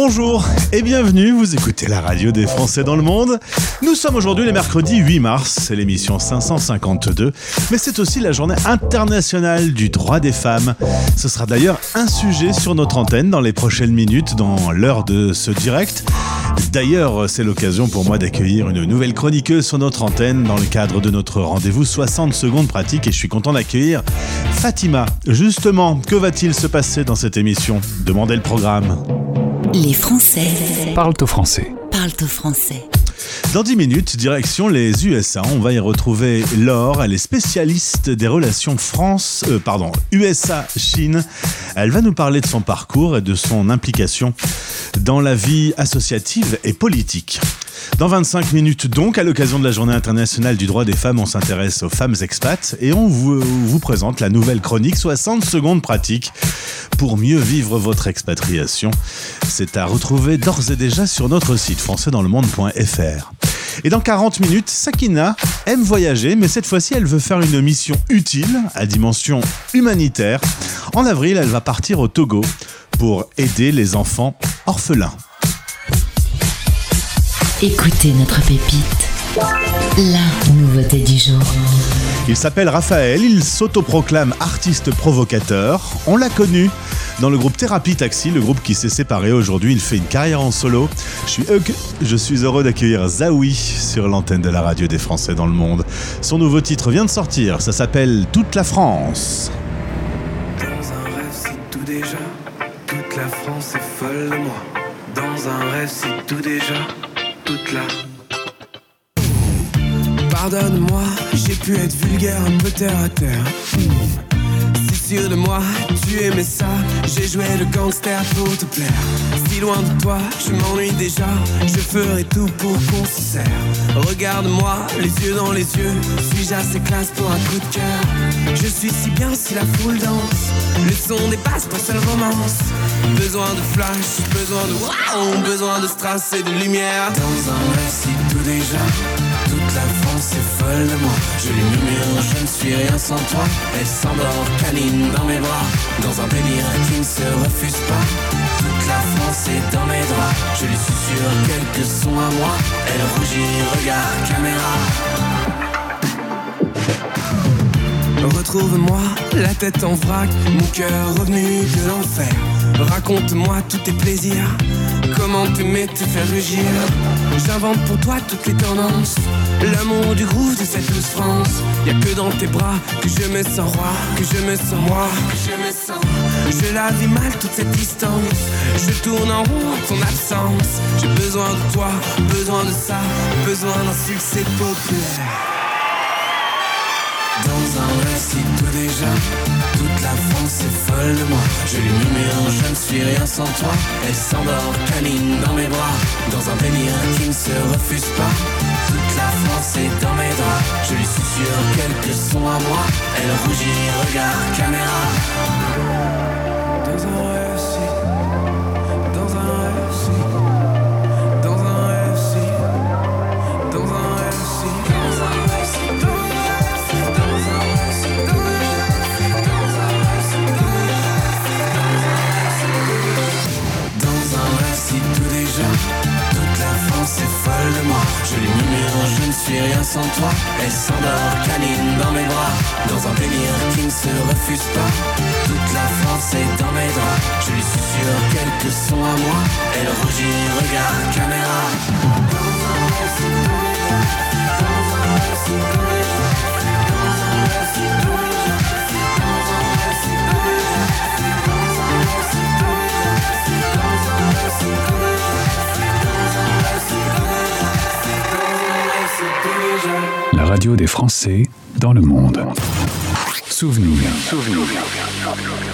Bonjour et bienvenue, vous écoutez la radio des Français dans le monde. Nous sommes aujourd'hui le mercredi 8 mars, c'est l'émission 552, mais c'est aussi la journée internationale du droit des femmes. Ce sera d'ailleurs un sujet sur notre antenne dans les prochaines minutes, dans l'heure de ce direct. D'ailleurs, c'est l'occasion pour moi d'accueillir une nouvelle chroniqueuse sur notre antenne dans le cadre de notre rendez-vous 60 secondes pratiques et je suis content d'accueillir Fatima. Justement, que va-t-il se passer dans cette émission? Demandez le programme. Les Français Parlent au français. parlent au français. Dans 10 minutes, direction les USA. On va y retrouver Laure. Elle est spécialiste des relations France, euh, pardon, USA-Chine. Elle va nous parler de son parcours et de son implication dans la vie associative et politique. Dans 25 minutes donc, à l'occasion de la journée internationale du droit des femmes, on s'intéresse aux femmes expats et on vous, vous présente la nouvelle chronique 60 secondes pratiques pour mieux vivre votre expatriation. C'est à retrouver d'ores et déjà sur notre site françaisdanslemonde.fr. Et dans 40 minutes, Sakina aime voyager, mais cette fois-ci, elle veut faire une mission utile à dimension humanitaire. En avril, elle va partir au Togo pour aider les enfants orphelins. Écoutez notre pépite. La nouveauté du jour. Il s'appelle Raphaël, il s'autoproclame artiste provocateur. On l'a connu dans le groupe Thérapie Taxi, le groupe qui s'est séparé aujourd'hui. Il fait une carrière en solo. Je suis, heureux- je suis heureux d'accueillir Zawi sur l'antenne de la radio des Français dans le monde. Son nouveau titre vient de sortir, ça s'appelle Toute la France. Dans un rêve, c'est tout déjà. Toute la France est folle de moi. Dans un rêve, c'est tout déjà. Pardonne-moi, j'ai pu être vulgaire, un peu terre à terre. De moi, tu aimais ça. J'ai joué le gangster pour te plaire. Si loin de toi, je m'ennuie déjà. Je ferai tout pour qu'on se serre. Regarde-moi, les yeux dans les yeux. Suis-je assez classe pour un coup de cœur? Je suis si bien si la foule danse. Le son dépasse ton seule romance. Besoin de flash, besoin de wow, besoin de strass et de lumière. Dans un récit tout déjà. Toute la France est folle de moi. Je les murmure, je ne suis rien sans toi. Elle s'endort, câline dans mes bras. Dans un délire qui ne se refuse pas. Toute la France est dans mes draps. Je lui susurre quelques sons à moi. Elle rougit, regarde caméra. Retrouve-moi, la tête en vrac, mon cœur revenu de l'enfer. Raconte-moi tous tes plaisirs, comment t'aimer te faire rugir. J'invente pour toi toutes les tendances, l'amour du groove de cette douce France. Y'a que dans tes bras que je me sens roi, que je me sens moi, que je me sens. Je la vis mal toute cette distance, je tourne en rond ton absence. J'ai besoin de toi, besoin de ça, besoin d'un succès populaire. Dans un récit tout déjà Toute la France est folle de moi Je murmure, je ne suis rien sans toi Elle s'endort, câline dans mes bras Dans un délire qui ne se refuse pas La France est dans mes draps Je lui susurre quelques sons à moi Elle rougit, regarde caméra Je lui murmure, je ne suis rien sans toi Elle s'endort, câline dans mes bras Dans un délire qui ne se refuse pas Toute la France est dans mes draps Je lui susurre quelques sons à moi Elle rougit, regarde caméra Dans un radio des Français dans le monde. Souvenir. In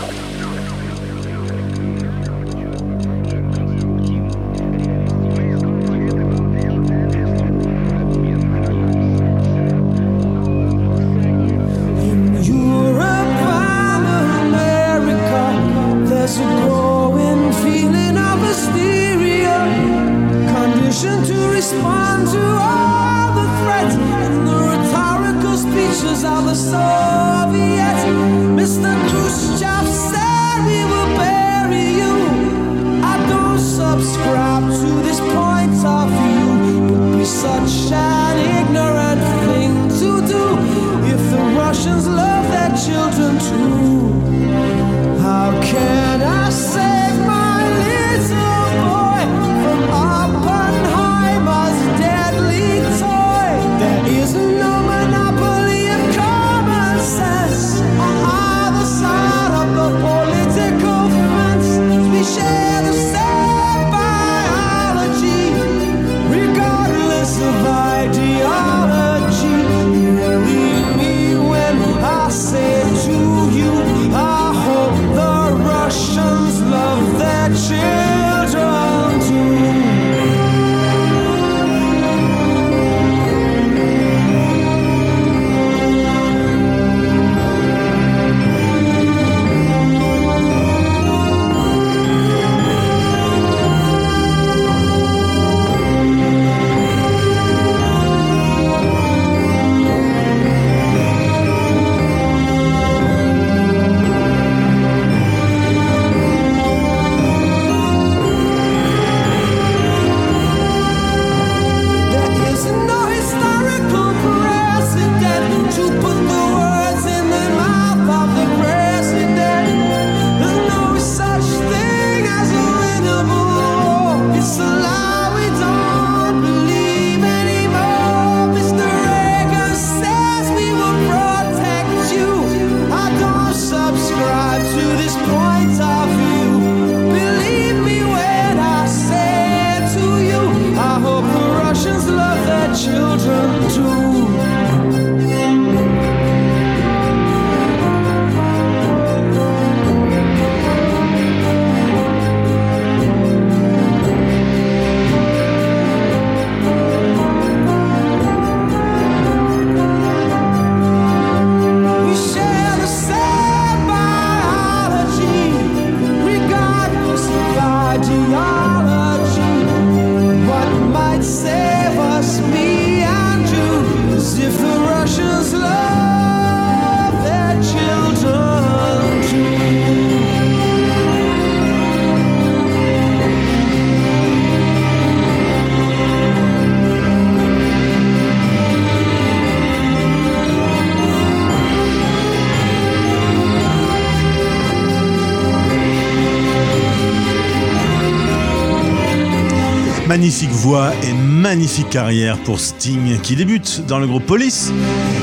Magnifique voix et magnifique carrière pour Sting qui débute dans le groupe Police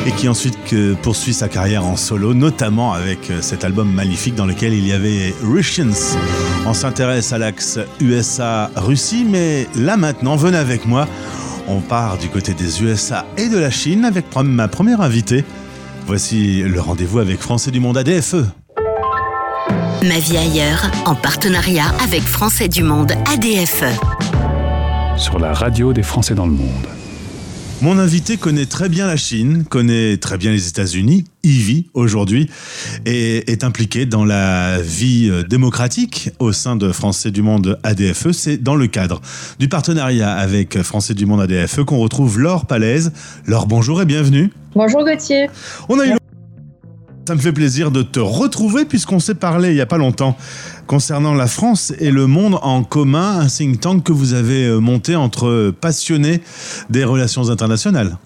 et qui ensuite poursuit sa carrière en solo, notamment avec euh, cet album magnifique dans lequel il y avait Russians. On s'intéresse à l'axe USA-Russie, mais là maintenant, venez avec moi. On part du côté des USA et de la Chine avec ma première invitée. Voici le rendez-vous avec Français du Monde ADFE. Ma vie ailleurs, en partenariat avec Français du Monde ADFE. Sur la radio des Français dans le monde. Mon invité connaît très bien la Chine, connaît très bien les États-Unis, y vit aujourd'hui et est impliqué dans la vie euh, démocratique au sein de Français du Monde ADFE. C'est dans le cadre du partenariat avec Français du Monde ADFE qu'on retrouve Laure Palaise. Laure, bonjour et bienvenue. Bonjour Gauthier. On a eu ça me fait plaisir de te retrouver puisqu'on s'est parlé il n'y a pas longtemps concernant la France et le monde en commun, un think tank que vous avez euh, monté entre passionnés des relations internationales.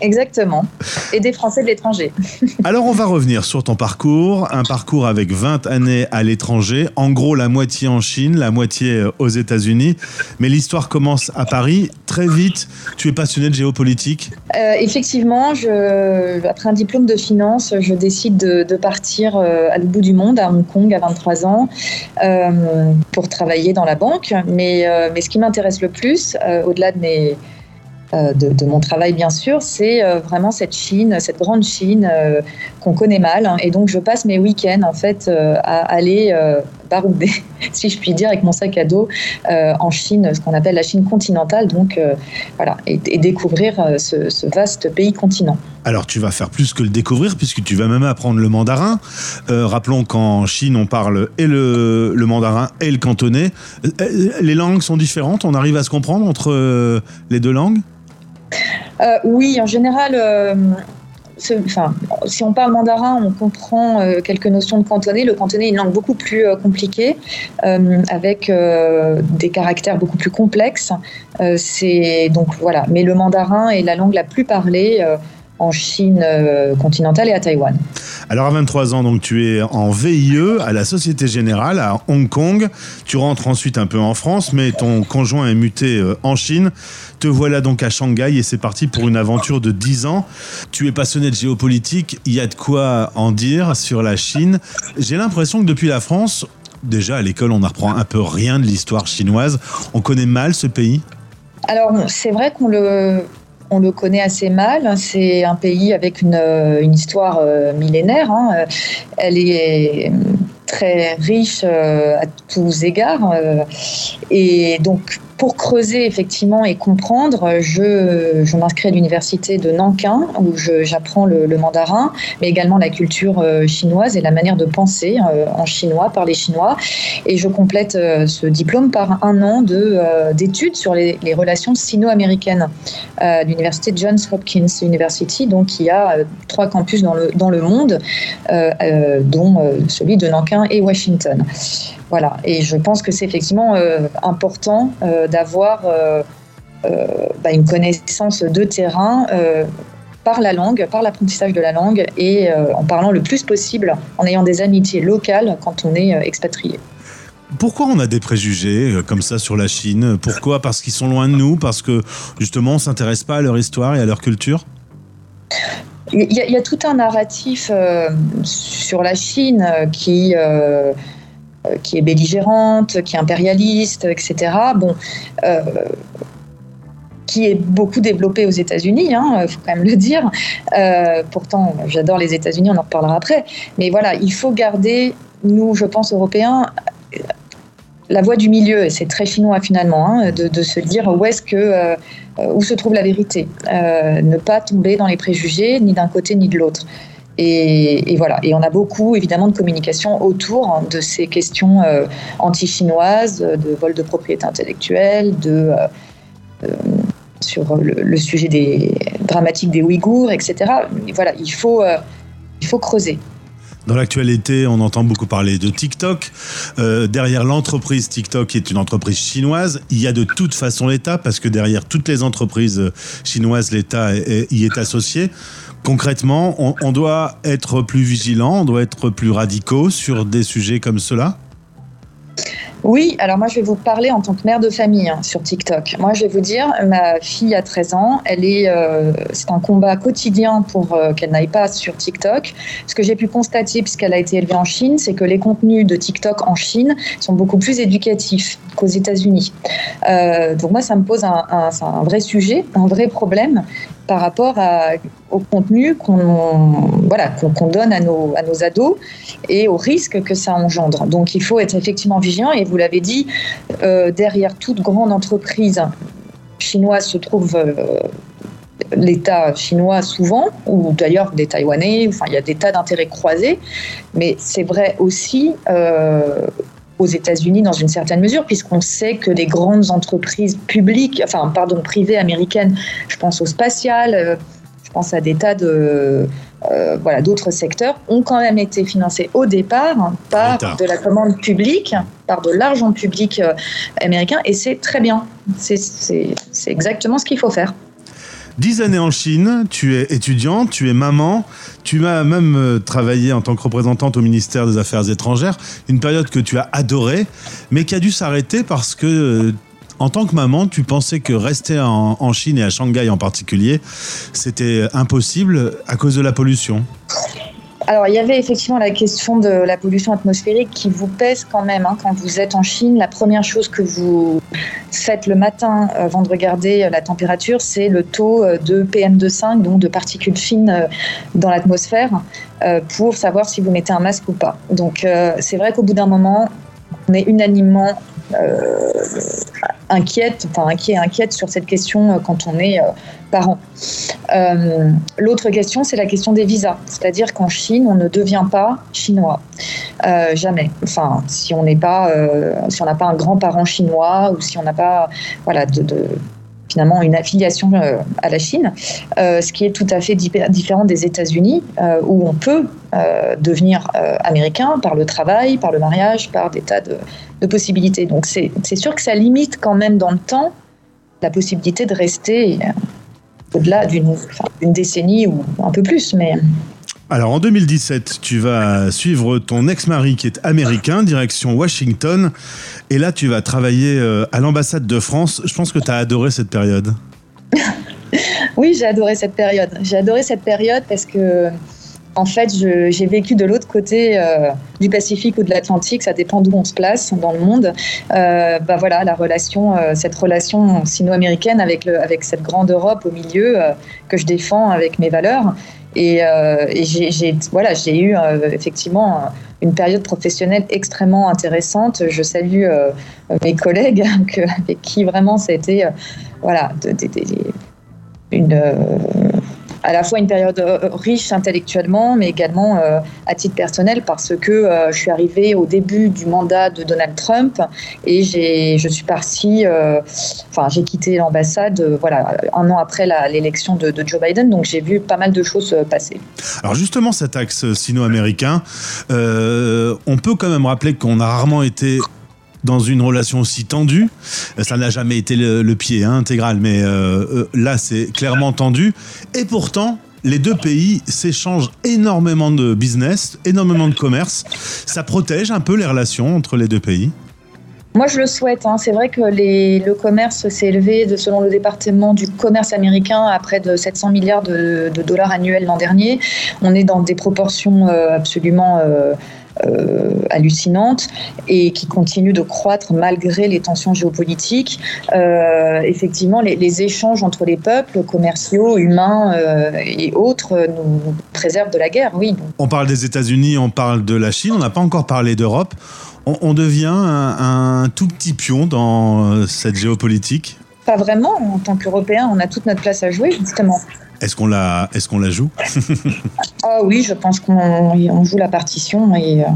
Exactement. Et des Français de l'étranger. Alors on va revenir sur ton parcours, un parcours avec 20 années à l'étranger, en gros la moitié en Chine, la moitié euh, aux États-Unis, mais l'histoire commence à Paris. Très vite, tu es passionné de géopolitique euh, Effectivement, je, après un diplôme de finance, je décide de, partir euh, à l'autre bout du monde, à Hong Kong, à 23 ans, pour travailler dans la banque. Mais, mais ce qui m'intéresse le plus, au-delà de mes euh, de, mon travail, bien sûr, c'est euh, vraiment cette Chine, cette grande Chine euh, qu'on connaît mal. Hein. et donc, je passe mes week-ends, en fait, à aller barouder, si je puis dire, avec mon sac à dos en Chine, ce qu'on appelle la Chine continentale, donc voilà, et, découvrir ce, vaste pays continent. Alors tu vas faire plus que le découvrir puisque tu vas même apprendre le mandarin. rappelons qu'en Chine on parle et le, le, mandarin et le cantonais. Les langues sont différentes, on arrive à se comprendre entre les deux langues? Euh, oui, en général, euh, si on parle mandarin, on comprend euh, quelques notions de cantonais. Le cantonais est une langue beaucoup plus compliquée, avec des caractères beaucoup plus complexes. donc voilà. Mais le mandarin est la langue la plus parlée en Chine continentale et à Taïwan. Alors à 23 ans, donc tu es en VIE à la Société Générale à Hong Kong. Tu rentres ensuite un peu en France, mais ton conjoint est muté en Chine. Te voilà donc à Shanghai et c'est parti pour une aventure de 10 ans. Tu es passionné de géopolitique, il y a de quoi en dire sur la Chine. J'ai l'impression que depuis la France, déjà à l'école on apprend un peu rien de l'histoire chinoise. On connaît mal ce pays? Alors c'est vrai qu'on le, on le connaît assez mal. C'est un pays avec une, une histoire euh, millénaire. Hein. Elle est très riche euh, à tous égards. Euh, et donc, pour creuser effectivement et comprendre, je, je m'inscris à l'université de Nankin où j'apprends le, mandarin, mais également la culture euh, chinoise et la manière de penser euh, en chinois par les Chinois. Et je complète euh, ce diplôme par un an de, d'études sur les, relations sino-américaines à l'université Johns Hopkins University, donc qui a trois campus dans le, dans le monde, dont celui de Nankin et Washington. Voilà, et je pense que c'est effectivement euh, important euh, d'avoir euh, bah, une connaissance de terrain par la langue, par l'apprentissage de la langue et en parlant le plus possible, en ayant des amitiés locales quand on est expatrié. Pourquoi on a des préjugés comme ça sur la Chine? Pourquoi? Parce qu'ils sont loin de nous? Parce que justement on s'intéresse pas à leur histoire et à leur culture? Il y, a, tout un narratif sur la Chine qui, euh, qui est belligérante, qui est impérialiste, etc. Bon, euh, qui est beaucoup développé aux États-Unis, il hein, faut quand même le dire. Euh, pourtant, j'adore les États-Unis, on en reparlera après. Mais voilà, il faut garder, nous, je pense, Européens, la voie du milieu, et c'est très chinois finalement, hein, de, se dire où est-ce que où se trouve la vérité, ne pas tomber dans les préjugés ni d'un côté ni de l'autre. Et, voilà. Et on a beaucoup, évidemment, de communication autour de ces questions euh, anti-chinoises, de vol de propriété intellectuelle, de, euh, euh, sur le, sujet des, dramatique des Ouïghours, etc. voilà, il faut, il faut creuser. Dans l'actualité, on entend beaucoup parler de TikTok. derrière l'entreprise TikTok, qui est une entreprise chinoise, il y a de toute façon l'État, parce que derrière toutes les entreprises chinoises, l'État y est associé. Concrètement, on, doit être plus vigilant, on doit être plus radicaux sur des sujets comme cela? Oui, alors moi je vais vous parler en tant que mère de famille hein, sur TikTok. Moi je vais vous dire, ma fille a 13 ans, elle est, euh, c'est un combat quotidien pour euh, qu'elle n'aille pas sur TikTok. Ce que j'ai pu constater, puisqu'elle a été élevée en Chine, c'est que les contenus de TikTok en Chine sont beaucoup plus éducatifs qu'aux États-Unis. Euh, donc moi ça me pose un, vrai sujet, un vrai problème par rapport au contenu qu'on voilà, donne à nos, à nos ados et aux risques que ça engendre. Donc il faut être effectivement vigilant et vous l'avez dit, euh, derrière toute grande entreprise chinoise se trouve euh, l'État chinois souvent, ou d'ailleurs des Taïwanais, enfin il y a des tas d'intérêts croisés, mais c'est vrai aussi euh, aux États-Unis dans une certaine mesure, puisqu'on sait que les grandes entreprises publiques, enfin pardon, privées américaines, je pense au spatial, je pense à des tas de euh, voilà d'autres secteurs, ont quand même été financés au départ par de la commande publique, par de l'argent public euh, américain, et c'est très bien. C'est exactement ce qu'il faut faire. Dix années en Chine, tu es étudiante, tu es maman, tu as même euh, travaillé en tant que représentante au ministère des Affaires étrangères, une période que tu as adorée, mais qui a dû s'arrêter parce que en tant que maman, tu pensais que rester en, Chine et à Shanghai en particulier, c'était impossible à cause de la pollution. Alors, il y avait effectivement la question de la pollution atmosphérique qui vous pèse quand même. Hein, quand vous êtes en Chine, la première chose que vous faites le matin euh, avant de regarder la température, c'est le taux euh, de PM2,5, donc de particules fines euh, dans l'atmosphère, euh, pour savoir si vous mettez un masque ou pas. Donc, euh, c'est vrai qu'au bout d'un moment, on est unanimement euh, inquiète, enfin inquiet, inquiète sur cette question euh, quand on est euh, parent. Euh, L'autre question, c'est la question des visas. C'est-à-dire qu'en Chine, on ne devient pas chinois. Euh, jamais. Enfin, si on n'est pas, euh, si on n'a pas un grand-parent chinois ou si on n'a pas, voilà, de finalement une affiliation euh, à la Chine, euh, ce qui est tout à fait différent des États-Unis, euh, où on peut devenir américain par le travail, par le mariage, par des tas de, possibilités. Donc c'est sûr que ça limite quand même dans le temps la possibilité de rester au-delà d'une décennie ou un peu plus. Mais Alors en 2017, tu vas suivre ton ex-mari qui est américain, direction Washington. Et là, tu vas travailler euh, à l'ambassade de France. Je pense que tu as adoré cette période. oui, j'ai adoré cette période. J'ai adoré cette période parce que, en fait, j'ai vécu de l'autre côté euh, du Pacifique ou de l'Atlantique. Ça dépend d'où on se place dans le monde. Euh, bah voilà, la relation, euh, cette relation sino-américaine avec, avec cette grande Europe au milieu euh, que je défends avec mes valeurs. Et, euh, et j'ai voilà, eu euh, effectivement une période professionnelle extrêmement intéressante. Je salue euh, mes collègues que, avec qui vraiment ça a été euh, voilà, de, de, de, une, à la fois une période euh, riche intellectuellement, mais également euh, à titre personnel parce que euh, je suis arrivée au début du mandat de Donald Trump et je suis partie, enfin j'ai quitté l'ambassade, voilà, un an après l'élection de, Joe Biden, donc j'ai vu pas mal de choses passer. Alors justement, cet axe sino-américain, on peut quand même rappeler qu'on a rarement été dans une relation aussi tendue. Ça n'a jamais été le, pied hein, intégral, mais euh, là, c'est clairement tendu. Et pourtant, les deux pays s'échangent énormément de business, énormément de commerce. Ça protège un peu les relations entre les deux pays? Moi, je le souhaite. Hein. C'est vrai que le commerce s'est élevé, selon le département du commerce américain, à près de 700 milliards de, dollars annuels l'an dernier. On est dans des proportions euh, absolument euh, euh, hallucinante et qui continue de croître malgré les tensions géopolitiques. Euh, effectivement, les, les, échanges entre les peuples, commerciaux, humains euh, et autres, nous, préservent de la guerre, oui. On parle des États-Unis, on parle de la Chine, on n'a pas encore parlé d'Europe. On, on, devient un, un tout petit pion dans cette géopolitique? Pas vraiment. En tant qu'Européens, on a toute notre place à jouer, justement. Est-ce qu'on la, qu'on la joue Ah oui, je pense qu'on joue la partition et euh,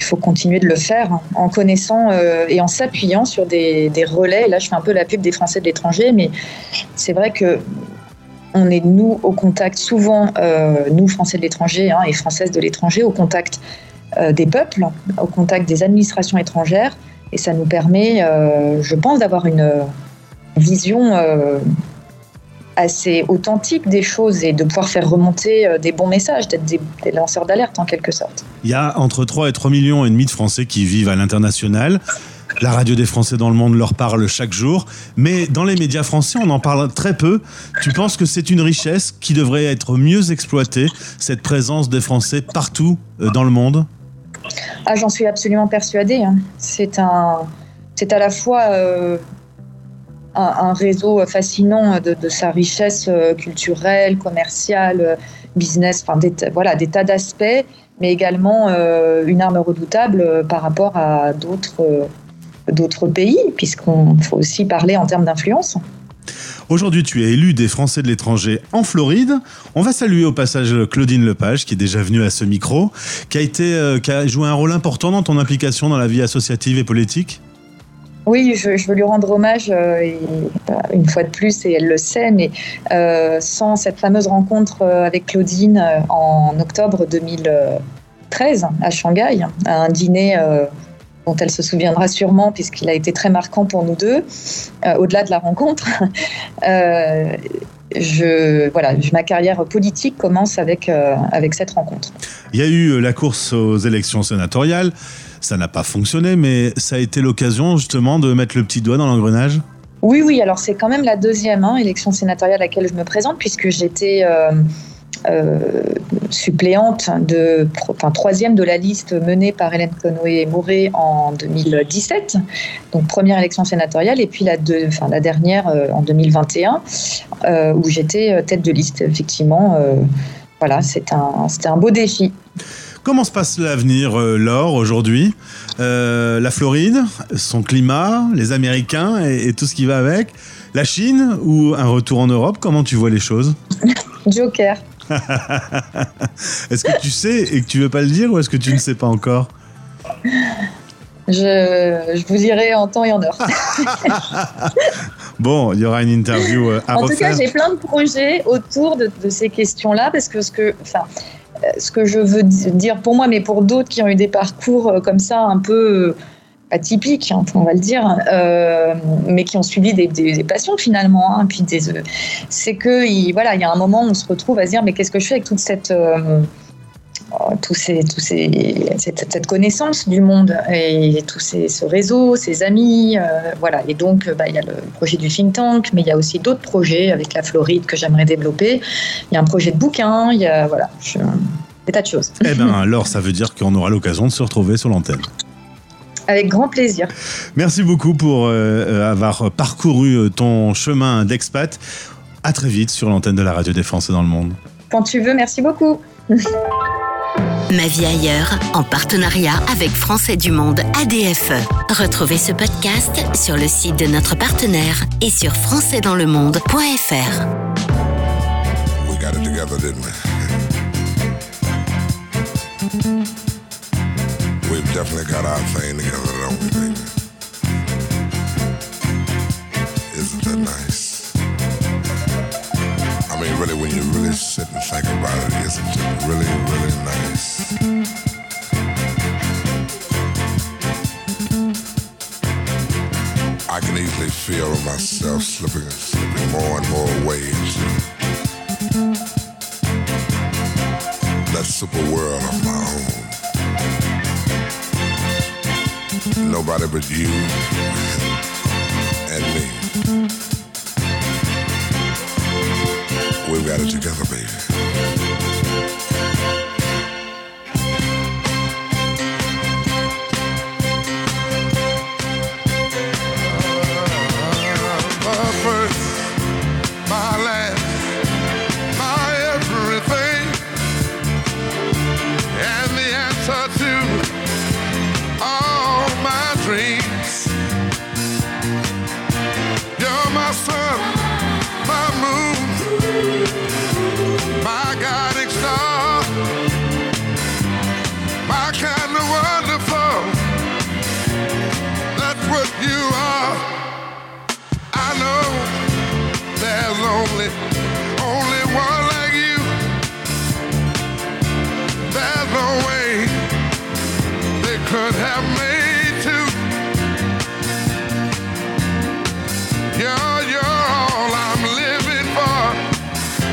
il faut continuer de le faire en connaissant euh, et en s'appuyant sur des, relais. Là, je fais un peu la pub des Français de l'étranger, mais c'est vrai que on est nous au contact souvent, euh, nous Français de l'étranger hein, et Françaises de l'étranger, au contact des peuples, au contact des administrations étrangères, et ça nous permet, je pense, d'avoir une vision assez authentique des choses et de pouvoir faire remonter euh, des bons messages, d'être des, des lanceurs d'alerte en quelque sorte. Il y a entre 3 et 3 millions et demi de Français qui vivent à l'international. La radio des Français dans le monde leur parle chaque jour, mais dans les médias français, on en parle très peu. Tu penses que c'est une richesse qui devrait être mieux exploitée, cette présence des Français partout euh, dans le monde? Ah, j'en suis absolument persuadée. hein. C'est un, c'est à la fois euh, un, réseau fascinant de, sa richesse euh, culturelle, commerciale, euh, business, enfin des, voilà, des tas d'aspects, mais également euh, une arme redoutable par rapport à d'autres pays, puisqu'on faut aussi parler en termes d'influence. Aujourd'hui, tu es élu des Français de l'étranger en Floride. On va saluer au passage Claudine Lepage, qui est déjà venue à ce micro, qui a joué un rôle important dans ton implication dans la vie associative et politique. Oui, je, veux lui rendre hommage euh, une fois de plus, et elle le sait, mais euh, sans cette fameuse rencontre euh, avec Claudine en octobre 2013 à Shanghai, à un dîner dont elle se souviendra sûrement puisqu'il a été très marquant pour nous deux, au-delà de la rencontre. voilà, ma carrière politique commence avec, cette rencontre. Il y a eu la course aux élections sénatoriales. Ça n'a pas fonctionné, mais ça a été l'occasion justement de mettre le petit doigt dans l'engrenage. Oui, oui, alors c'est quand même la deuxième hein, élection sénatoriale à laquelle je me présente, puisque j'étais euh, euh, suppléante de, enfin, troisième de la liste menée par Hélène Conway-Mouret en 2017, donc première élection sénatoriale, et puis la, enfin, la dernière euh, en 2021, euh, où j'étais tête de liste, effectivement. voilà, c'était un, un beau défi. Comment se passe l'avenir, euh, Laure, aujourd'hui? Euh, La Floride, son climat, les Américains et, et tout ce qui va avec. La Chine ou un retour en Europe? Comment tu vois les choses? Joker. Est-ce que tu sais et que tu veux pas le dire ou est-ce que tu ne sais pas encore? Je, je vous dirai en temps et en heure. Bon, il y aura une interview euh, à En tout cas, j'ai plein de projets autour de, de ces questions-là parce que ce que, enfin, ce que je veux di- dire pour moi, mais pour d'autres qui ont eu des parcours euh, comme ça un peu euh, atypiques, hein, on va le dire, euh, mais qui ont suivi des, passions finalement. hein, puis c'est que il, voilà, il y a un moment où on se retrouve à se dire mais qu'est-ce que je fais avec toute cette tous ces, tous ces, cette, cette connaissance du monde et tout ces, ce réseau, ces amis, euh, voilà. Et donc, euh, bah, il y a le projet du think tank, mais il y a aussi d'autres projets avec la Floride que j'aimerais développer. Il y a un projet de bouquin, il y a voilà, je- des tas de choses. Eh ben, alors, ça veut dire qu'on aura l'occasion de se retrouver sur l'antenne. Avec grand plaisir. Merci beaucoup pour euh, euh, avoir parcouru euh, ton chemin d'expat. À très vite sur l'antenne de la radio des Français dans le monde. Quand tu veux, merci beaucoup. Ma vie ailleurs, en partenariat avec Français du Monde ADFE. Retrouvez ce podcast sur le site de notre partenaire et sur françaisdanslemonde.fr. We got it together, didn't we? We've definitely got our thing together, don't we, baby? Isn't that nice? I mean, really, when you really sit and think about it, isn't it? Really, really myself slipping, slipping more and more into that super world of my own. Nobody but you and me. We've got it together, baby.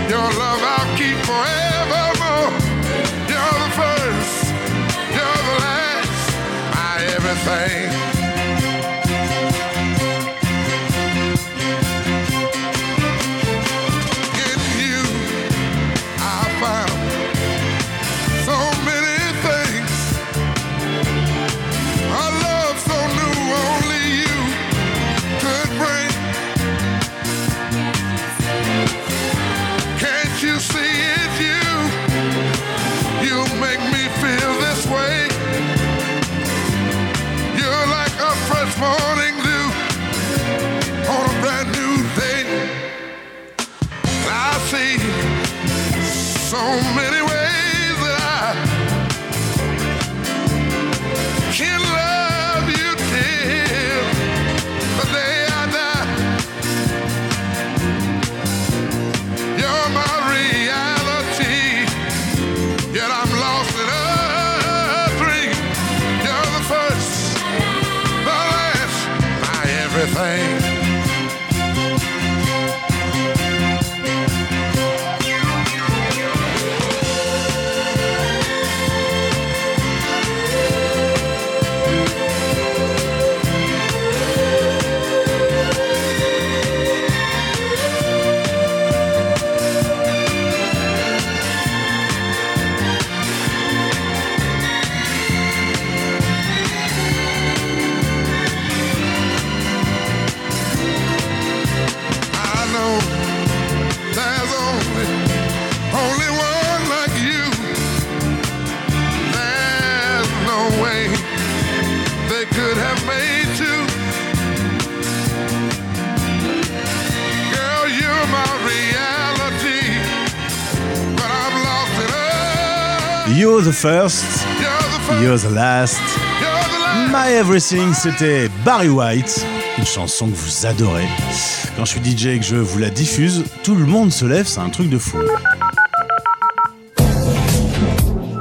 Your love I'll keep forever. First, You're the last. My Everything, c'était Barry White, une chanson que vous adorez. Quand je suis DJ et que je vous la diffuse, tout le monde se lève, c'est un truc de fou.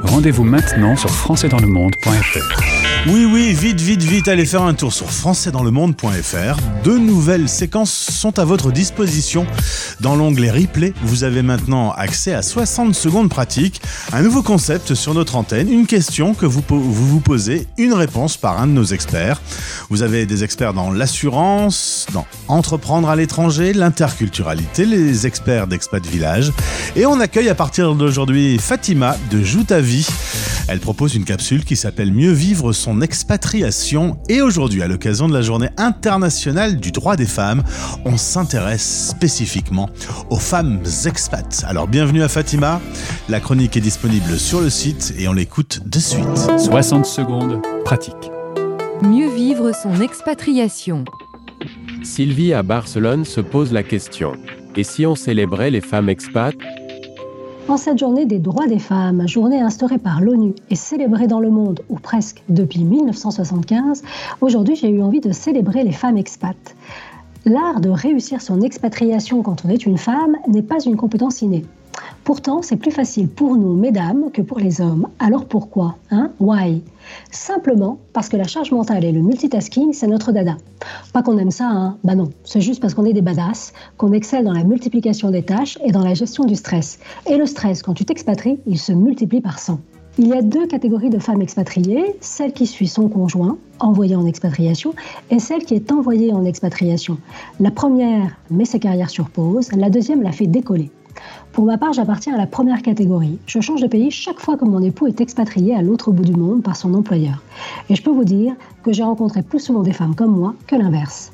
Rendez-vous maintenant sur françaisdanslemonde.fr. Oui, oui, vite, vite, vite, allez faire un tour sur françaisdanslemonde.fr. Deux nouvelles séquences sont à votre disposition. Dans l'onglet replay, vous avez maintenant accès à 60 secondes pratiques, un nouveau concept sur notre antenne, une question que vous vous, posez, une réponse par un de nos experts. Vous avez des experts dans l'assurance, dans entreprendre à l'étranger, l'interculturalité, les experts d'Expat Village. Et on accueille à partir d'aujourd'hui Fatima de Joue ta vie. Elle propose une capsule qui s'appelle Mieux vivre son expatriation. Et aujourd'hui, à l'occasion de la journée internationale du droit des femmes, on s'intéresse spécifiquement aux femmes expats. Alors bienvenue à Fatima. La chronique est disponible sur le site et on l'écoute de suite. 60 secondes, pratique. Mieux vivre son expatriation. Sylvie à Barcelone se pose la question. Et si on célébrait les femmes expats En cette journée des droits des femmes, journée instaurée par l'ONU et célébrée dans le monde, ou presque depuis 1975, aujourd'hui j'ai eu envie de célébrer les femmes expats. L'art de réussir son expatriation quand on est une femme n'est pas une compétence innée. Pourtant, c'est plus facile pour nous, mesdames, que pour les hommes. Alors pourquoi Hein? Why? Simplement parce que la charge mentale et le multitasking, c'est notre dada. Pas qu'on aime ça, hein Bah non, c'est juste parce qu'on est des badass, qu'on excelle dans la multiplication des tâches et dans la gestion du stress. Et le stress, quand tu t'expatries, il se multiplie par 100. Il y a deux catégories de femmes expatriées, celle qui suit son conjoint, envoyée en expatriation, et celle qui est envoyée en expatriation. La première met sa carrière sur pause, la deuxième la fait décoller. Pour ma part, j'appartiens à la première catégorie. Je change de pays chaque fois que mon époux est expatrié à l'autre bout du monde par son employeur. Et je peux vous dire que j'ai rencontré plus souvent des femmes comme moi que l'inverse.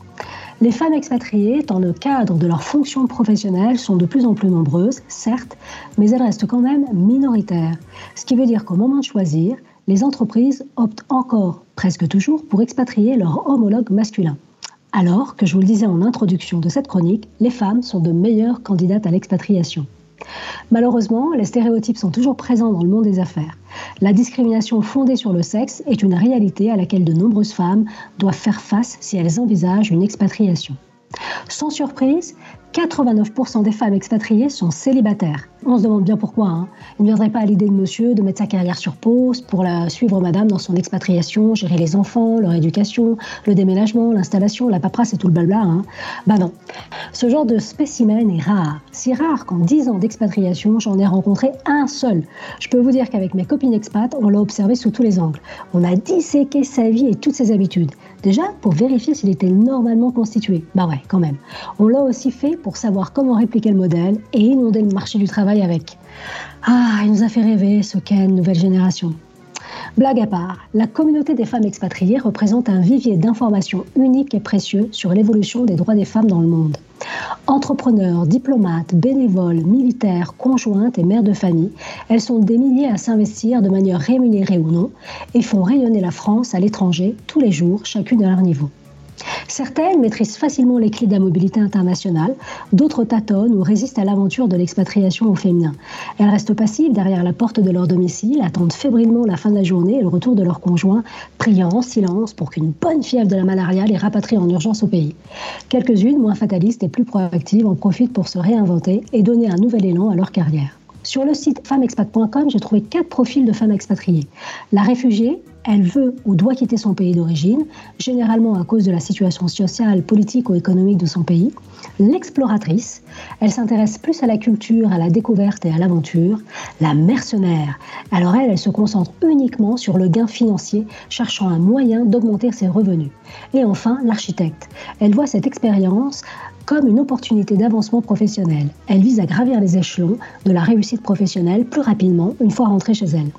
Les femmes expatriées, dans le cadre de leur fonction professionnelle, sont de plus en plus nombreuses, certes, mais elles restent quand même minoritaires. Ce qui veut dire qu'au moment de choisir, les entreprises optent encore, presque toujours, pour expatrier leur homologue masculin. Alors que je vous le disais en introduction de cette chronique, les femmes sont de meilleures candidates à l'expatriation. Malheureusement, les stéréotypes sont toujours présents dans le monde des affaires. La discrimination fondée sur le sexe est une réalité à laquelle de nombreuses femmes doivent faire face si elles envisagent une expatriation. Sans surprise, 89% des femmes expatriées sont célibataires. On se demande bien pourquoi. Hein. Il ne viendrait pas à l'idée de monsieur de mettre sa carrière sur pause pour la suivre madame dans son expatriation, gérer les enfants, leur éducation, le déménagement, l'installation, la paperasse et tout le blabla. Hein. Bah non. Ce genre de spécimen est rare. Si rare qu'en 10 ans d'expatriation, j'en ai rencontré un seul. Je peux vous dire qu'avec mes copines expats, on l'a observé sous tous les angles. On a disséqué sa vie et toutes ses habitudes. Déjà, pour vérifier s'il était normalement constitué. Bah ouais, quand même. On l'a aussi fait pour savoir comment répliquer le modèle et inonder le marché du travail avec. Ah, il nous a fait rêver, ce Ken, nouvelle génération. Blague à part, la communauté des femmes expatriées représente un vivier d'informations unique et précieux sur l'évolution des droits des femmes dans le monde. Entrepreneurs, diplomates, bénévoles, militaires, conjointes et mères de famille, elles sont des milliers à s'investir de manière rémunérée ou non et font rayonner la France à l'étranger tous les jours, chacune à leur niveau. Certaines maîtrisent facilement les clés de la mobilité internationale, d'autres tâtonnent ou résistent à l'aventure de l'expatriation au féminin. Elles restent passives derrière la porte de leur domicile, attendent fébrilement la fin de la journée et le retour de leur conjoint, priant en silence pour qu'une bonne fièvre de la malaria les rapatrie en urgence au pays. Quelques-unes, moins fatalistes et plus proactives, en profitent pour se réinventer et donner un nouvel élan à leur carrière. Sur le site femmexpat.com, j'ai trouvé quatre profils de femmes expatriées. La réfugiée, elle veut ou doit quitter son pays d'origine, généralement à cause de la situation sociale, politique ou économique de son pays. L'exploratrice, elle s'intéresse plus à la culture, à la découverte et à l'aventure. La mercenaire, alors elle, elle se concentre uniquement sur le gain financier, cherchant un moyen d'augmenter ses revenus. Et enfin, l'architecte, elle voit cette expérience comme une opportunité d'avancement professionnel. Elle vise à gravir les échelons de la réussite professionnelle plus rapidement une fois rentrée chez elle.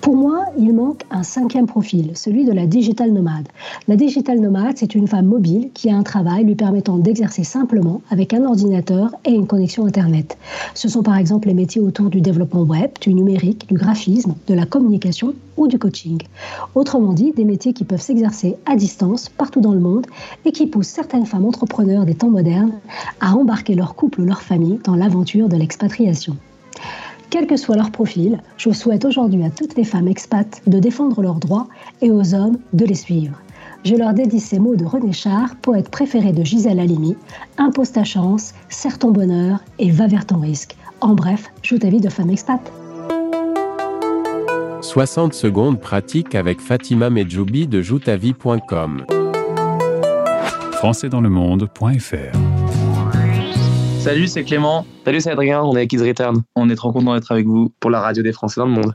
Pour moi, il manque un cinquième profil, celui de la digital nomade. La digital nomade, c'est une femme mobile qui a un travail lui permettant d'exercer simplement avec un ordinateur et une connexion Internet. Ce sont par exemple les métiers autour du développement web, du numérique, du graphisme, de la communication ou du coaching. Autrement dit, des métiers qui peuvent s'exercer à distance partout dans le monde et qui poussent certaines femmes entrepreneurs des temps modernes à embarquer leur couple ou leur famille dans l'aventure de l'expatriation. Quel que soit leur profil, je souhaite aujourd'hui à toutes les femmes expats de défendre leurs droits et aux hommes de les suivre. Je leur dédie ces mots de René Char, poète préféré de Gisèle Halimi Impose ta chance, serre ton bonheur et va vers ton risque. En bref, joue ta vie de femme expat. 60 secondes pratiques avec Fatima Medjoubi de joutavie.com. françaisdanslemonde.fr Salut, c'est Clément. Salut, c'est Adrien, on est avec Kids Return. On est trop content d'être avec vous pour la radio des Français dans le monde.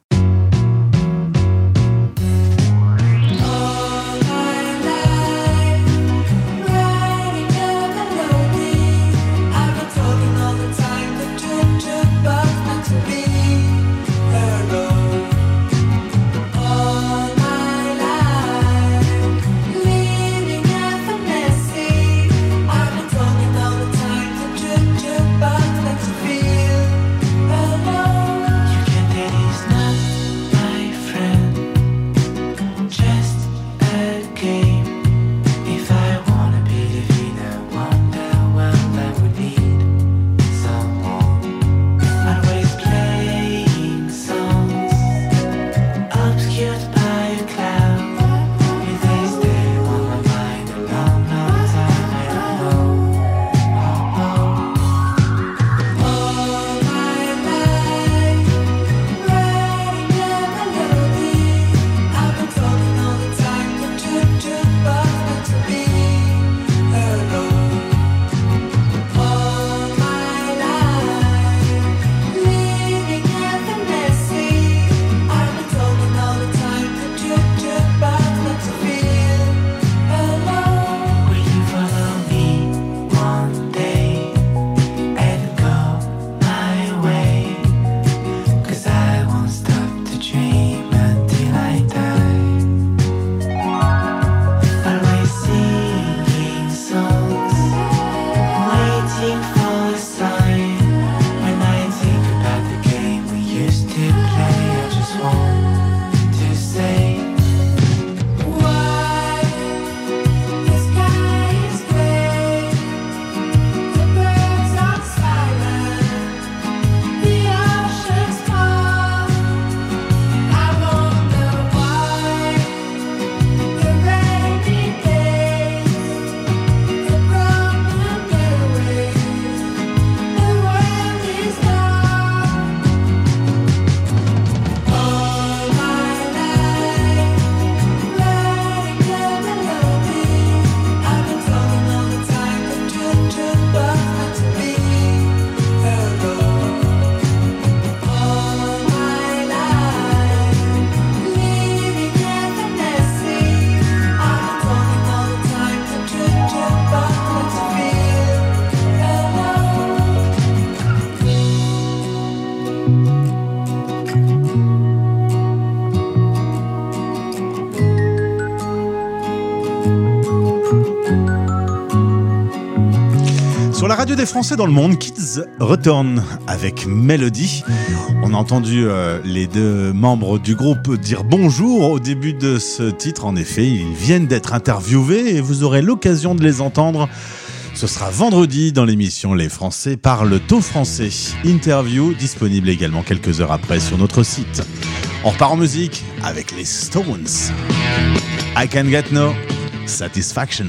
Des Français dans le monde, Kids Return avec Melody. On a entendu euh, les deux membres du groupe dire bonjour au début de ce titre. En effet, ils viennent d'être interviewés et vous aurez l'occasion de les entendre. Ce sera vendredi dans l'émission Les Français parlent tôt français. Interview disponible également quelques heures après sur notre site. On repart en musique avec les Stones. I can get no satisfaction.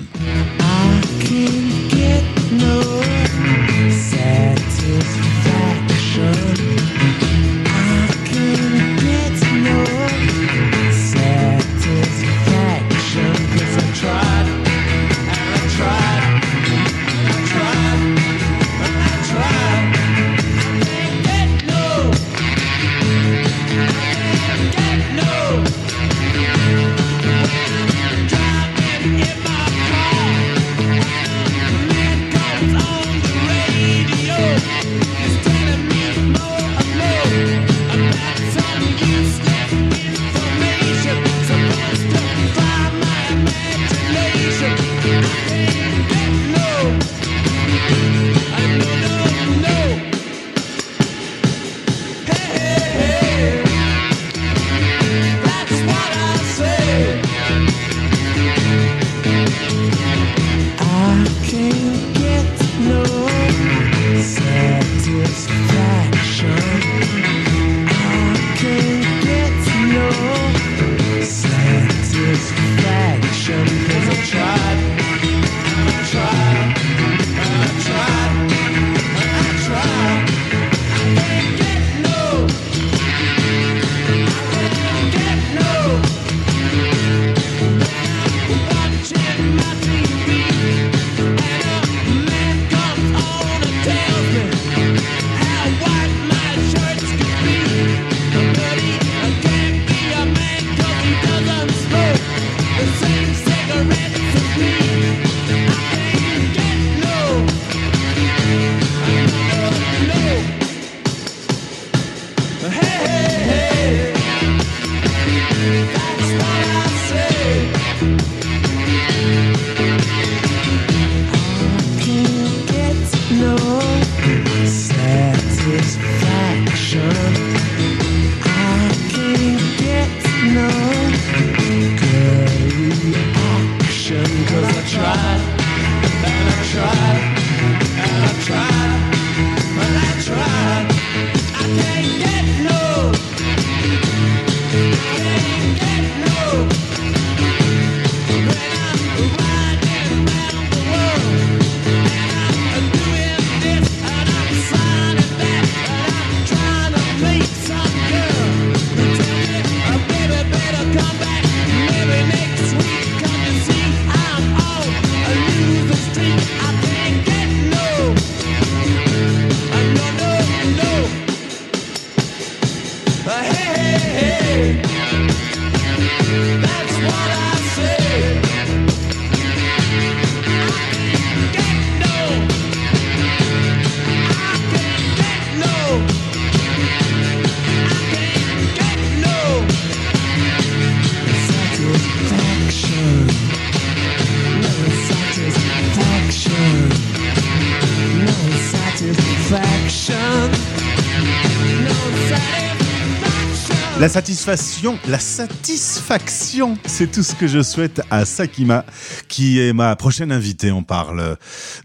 La satisfaction, la satisfaction, c'est tout ce que je souhaite à Sakima, qui est ma prochaine invitée. On parle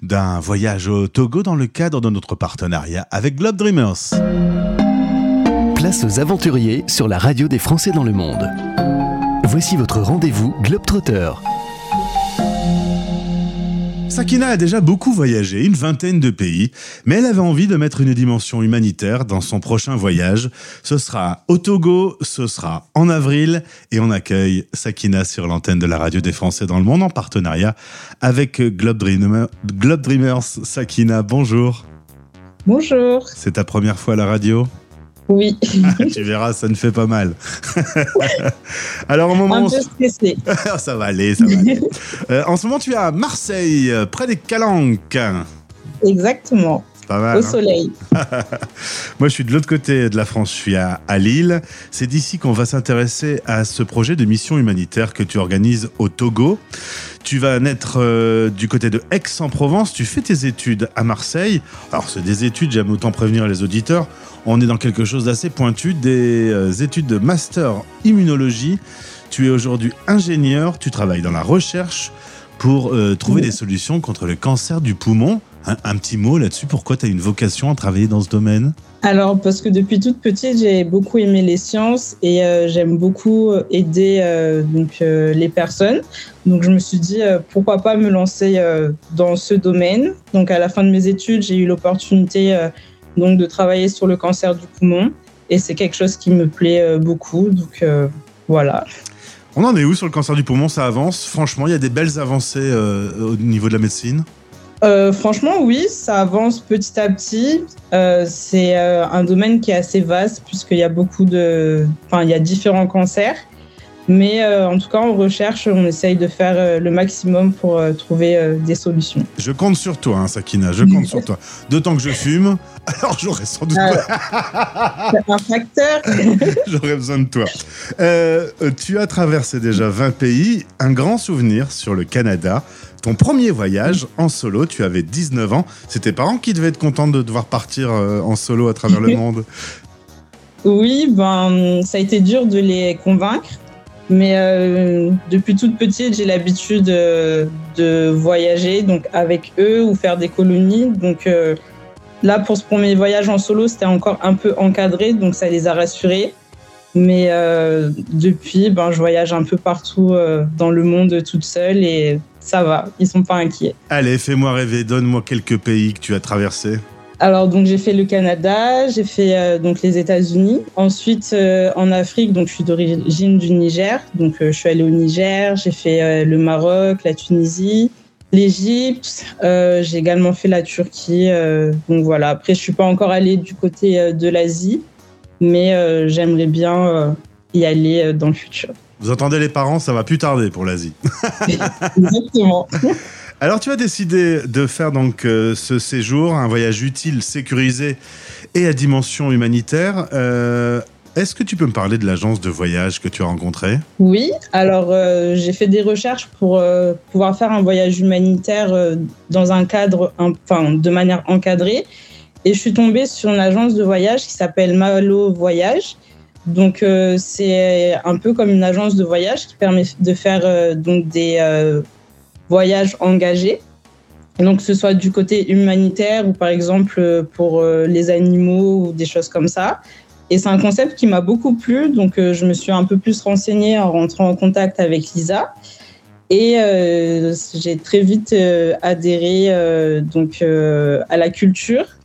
d'un voyage au Togo dans le cadre de notre partenariat avec Globe Dreamers. Place aux aventuriers sur la radio des Français dans le monde. Voici votre rendez-vous Globetrotter. Sakina a déjà beaucoup voyagé, une vingtaine de pays, mais elle avait envie de mettre une dimension humanitaire dans son prochain voyage. Ce sera au Togo, ce sera en avril, et on accueille Sakina sur l'antenne de la radio des Français dans le monde en partenariat avec Globe, Dreamer, Globe Dreamers. Sakina, bonjour. Bonjour. C'est ta première fois à la radio? Oui. tu verras, ça ne fait pas mal. Alors, au moment. Un peu stressé. ça va aller, ça va aller. Euh, en ce moment, tu es à Marseille, près des Calanques. Exactement. Pas mal. Au hein. soleil. Moi, je suis de l'autre côté de la France, je suis à, à Lille. C'est d'ici qu'on va s'intéresser à ce projet de mission humanitaire que tu organises au Togo. Tu vas naître euh, du côté de Aix-en-Provence. Tu fais tes études à Marseille. Alors, c'est des études, j'aime autant prévenir les auditeurs. On est dans quelque chose d'assez pointu, des euh, études de master immunologie. Tu es aujourd'hui ingénieur, tu travailles dans la recherche pour euh, trouver des solutions contre le cancer du poumon. Un, un petit mot là-dessus, pourquoi tu as une vocation à travailler dans ce domaine? Alors, parce que depuis toute petite, j'ai beaucoup aimé les sciences et euh, j'aime beaucoup aider euh, donc, euh, les personnes. Donc, je me suis dit, euh, pourquoi pas me lancer euh, dans ce domaine. Donc, à la fin de mes études, j'ai eu l'opportunité euh, donc de travailler sur le cancer du poumon et c'est quelque chose qui me plaît euh, beaucoup. Donc, euh, voilà. On en est où sur le cancer du poumon? Ça avance? Franchement, il y a des belles avancées euh, au niveau de la médecine? Euh, franchement, oui, ça avance petit à petit. Euh, c'est euh, un domaine qui est assez vaste puisqu'il y a beaucoup de, enfin, il y a différents cancers. Mais en tout cas, en recherche, on essaye de faire le maximum pour trouver des solutions. Je compte sur toi, hein, Sakina, je compte sur toi. D'autant que je fume, alors j'aurais sans doute C'est un facteur. j'aurais besoin de toi. Tu as traversé déjà 20 pays, un grand souvenir sur le Canada. Ton premier voyage en solo, tu avais 19 ans. C'est tes parents qui devaient être contents de devoir partir euh, en solo à travers le monde? Oui, ben, ça a été dur de les convaincre. Mais euh, depuis toute petite, j'ai l'habitude euh, de voyager donc avec eux ou faire des colonies. Donc euh, là, pour ce premier voyage en solo, c'était encore un peu encadré, donc ça les a rassurés. Mais euh, depuis, ben, je voyage un peu partout euh, dans le monde toute seule et ça va, ils sont pas inquiets. Allez, fais-moi rêver, donne-moi quelques pays que tu as traversés. Alors donc j'ai fait le Canada, j'ai fait euh, donc les États-Unis. Ensuite euh, en Afrique, donc je suis d'origine du Niger, donc euh, je suis allée au Niger, j'ai fait le Maroc, la Tunisie, l'Égypte. j'ai également fait la Turquie. donc voilà. Après je suis pas encore allée du côté de l'Asie, mais euh, j'aimerais bien euh, y aller euh, dans le futur. Vous entendez les parents, ça va plus tarder pour l'Asie. Exactement. Alors tu as décidé de faire donc euh, ce séjour, un voyage utile, sécurisé et à dimension humanitaire. Euh, Est-ce que tu peux me parler de l'agence de voyage que tu as rencontrée? Oui, alors euh, j'ai fait des recherches pour pouvoir faire un voyage humanitaire dans un cadre, enfin de manière encadrée, et je suis tombée sur une agence de voyage qui s'appelle Malo Voyage. Donc euh, c'est un peu comme une agence de voyage qui permet de faire euh, donc des euh, voyages engagés. Donc que ce soit du côté humanitaire ou par exemple pour les animaux ou des choses comme ça. Et c'est un concept qui m'a beaucoup plu, donc je me suis un peu plus renseignée en rentrant en contact avec Lisa. Et j'ai très vite adhéré donc, à la culture.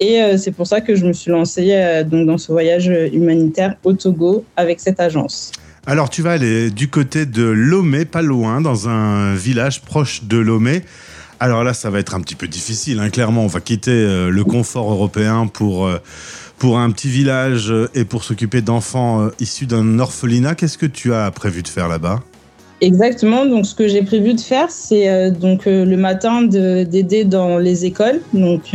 Et euh, c'est pour ça que je me suis lancée euh, donc, dans ce voyage humanitaire au Togo avec cette agence. Alors tu vas aller du côté de Lomé, pas loin, dans un village proche de Lomé. Alors là, ça va être un petit peu difficile, hein. clairement. On va quitter euh, le confort européen pour, euh, pour un petit village euh, et pour s'occuper d'enfants issus d'un orphelinat. Qu'est-ce que tu as prévu de faire là-bas? Exactement. Donc, ce que j'ai prévu de faire, c'est donc le matin de- d'aider dans les écoles. Donc,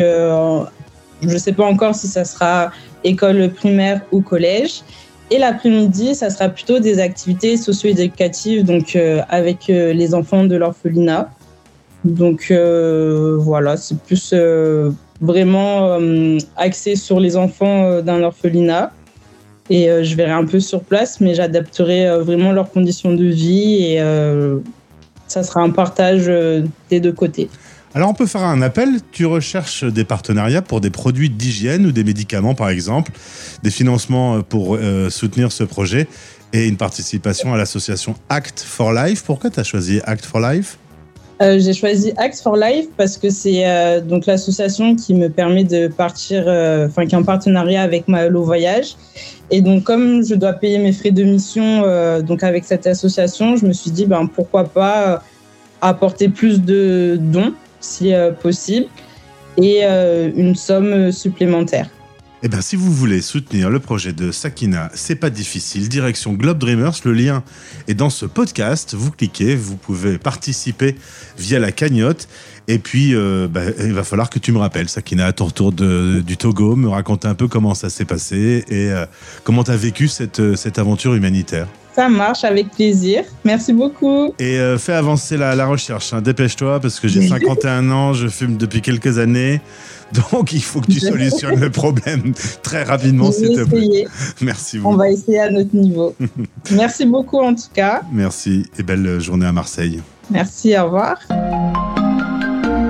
je ne sais pas encore si ça sera école primaire ou collège. Et l'après-midi, ça sera plutôt des activités socio-éducatives, donc euh, avec euh, les enfants de l'orphelinat. Donc euh, voilà, c'est plus vraiment axé sur les enfants d'un orphelinat. Et je verrai un peu sur place, mais j'adapterai vraiment leurs conditions de vie et ça sera un partage des deux côtés. Alors on peut faire un appel, tu recherches des partenariats pour des produits d'hygiène ou des médicaments par exemple, des financements pour euh, soutenir ce projet et une participation à l'association Act for Life. Pourquoi tu as choisi Act for Life? Euh, j'ai choisi Act for Life parce que c'est euh, donc l'association qui me permet de partir, enfin qui est en partenariat avec Mahalo Voyage. Et donc comme je dois payer mes frais de mission donc avec cette association, je me suis dit ben pourquoi pas apporter plus de dons si euh, possible et euh, une somme supplémentaire. Eh bien, si vous voulez soutenir le projet de Sakina, c'est pas difficile. Direction Globe Dreamers, le lien est dans ce podcast. Vous cliquez, vous pouvez participer via la cagnotte. Et puis, euh, bah, il va falloir que tu me rappelles, Sakina, à ton retour du Togo, me raconter un peu comment ça s'est passé et comment tu as vécu cette, cette aventure humanitaire. Ça marche avec plaisir. Merci beaucoup. Et euh, fais avancer la, la recherche, hein. dépêche-toi, parce que j'ai 51 ans, je fume depuis quelques années. Donc, il faut que tu solutionnes le problème très rapidement, s'il te plaît. Merci On beaucoup. va essayer à notre niveau. Merci beaucoup en tout cas. Merci et belle journée à Marseille. Merci, au revoir.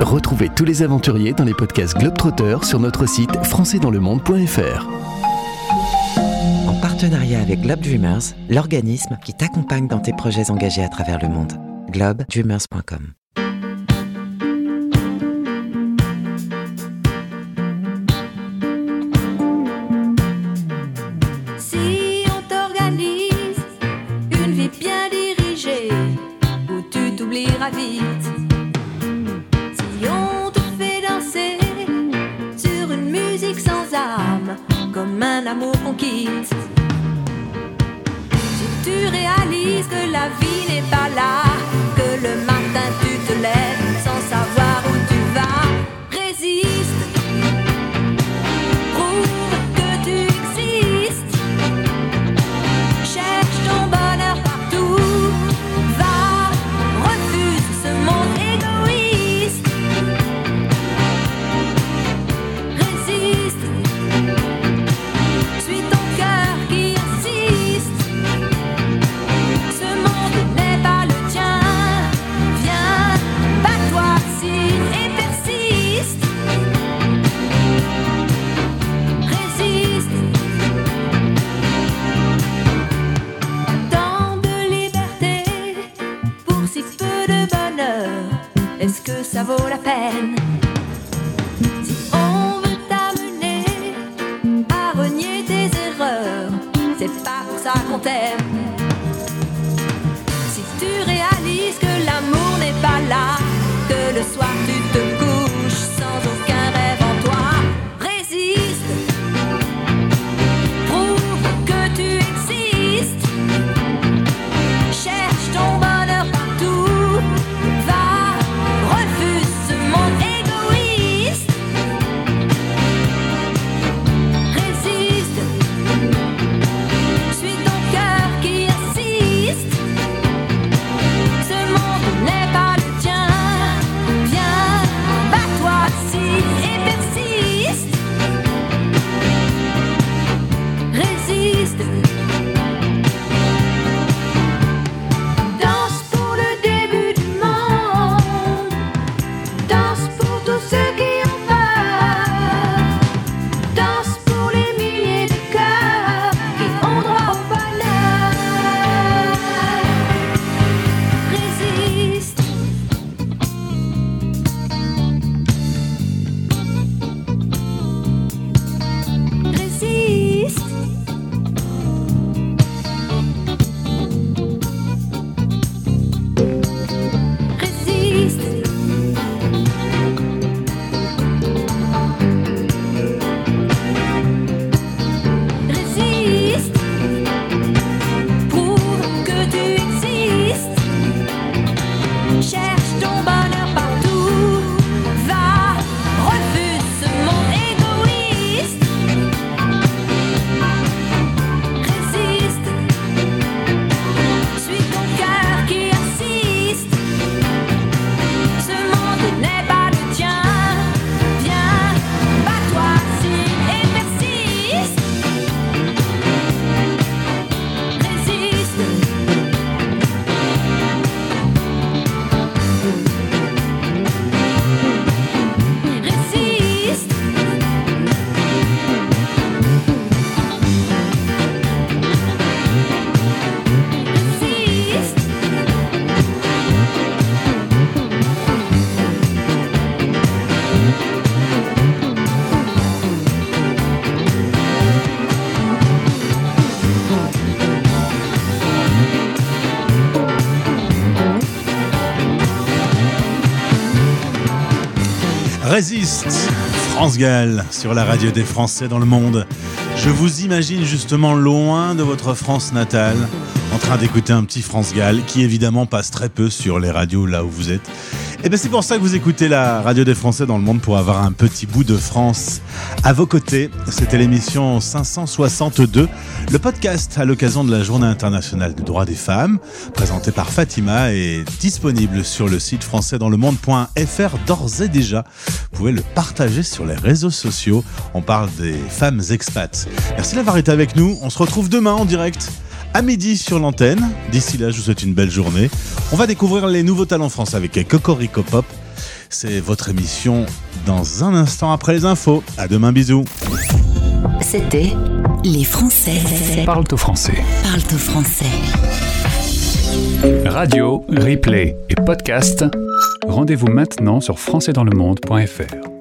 Retrouvez tous les aventuriers dans les podcasts Globetrotter sur notre site françaisdanslemonde.fr. En partenariat avec Globe Dreamers, l'organisme qui t'accompagne dans tes projets engagés à travers le monde. globedreamers.com Si on t'organise une vie bien dirigée, où tu t'oublieras vite. Si on te fait danser sur une musique sans âme, comme un amour qu'on quitte. Réalises que la vie n'est pas là, Résiste France Gall sur la radio des Français dans le monde. Je vous imagine justement loin de votre France natale, en train d'écouter un petit France Gall qui évidemment passe très peu sur les radios là où vous êtes. Et bien c'est pour ça que vous écoutez la radio des Français dans le monde pour avoir un petit bout de France à vos côtés. C'était l'émission 562, le podcast à l'occasion de la Journée internationale des droits des femmes, présenté par Fatima et disponible sur le site françaisdanslemonde.fr d'ores et déjà. Vous pouvez le partager sur les réseaux sociaux. On parle des femmes expats. Merci d'avoir été avec nous. On se retrouve demain en direct à midi sur l'antenne. D'ici là, je vous souhaite une belle journée. On va découvrir les nouveaux talents français avec Cocorico Pop. C'est votre émission dans un instant après les infos. À demain, bisous. C'était Les Français. Parle au français. Parle au français. Radio, replay et podcast. Rendez-vous maintenant sur françaisdanslemonde.fr.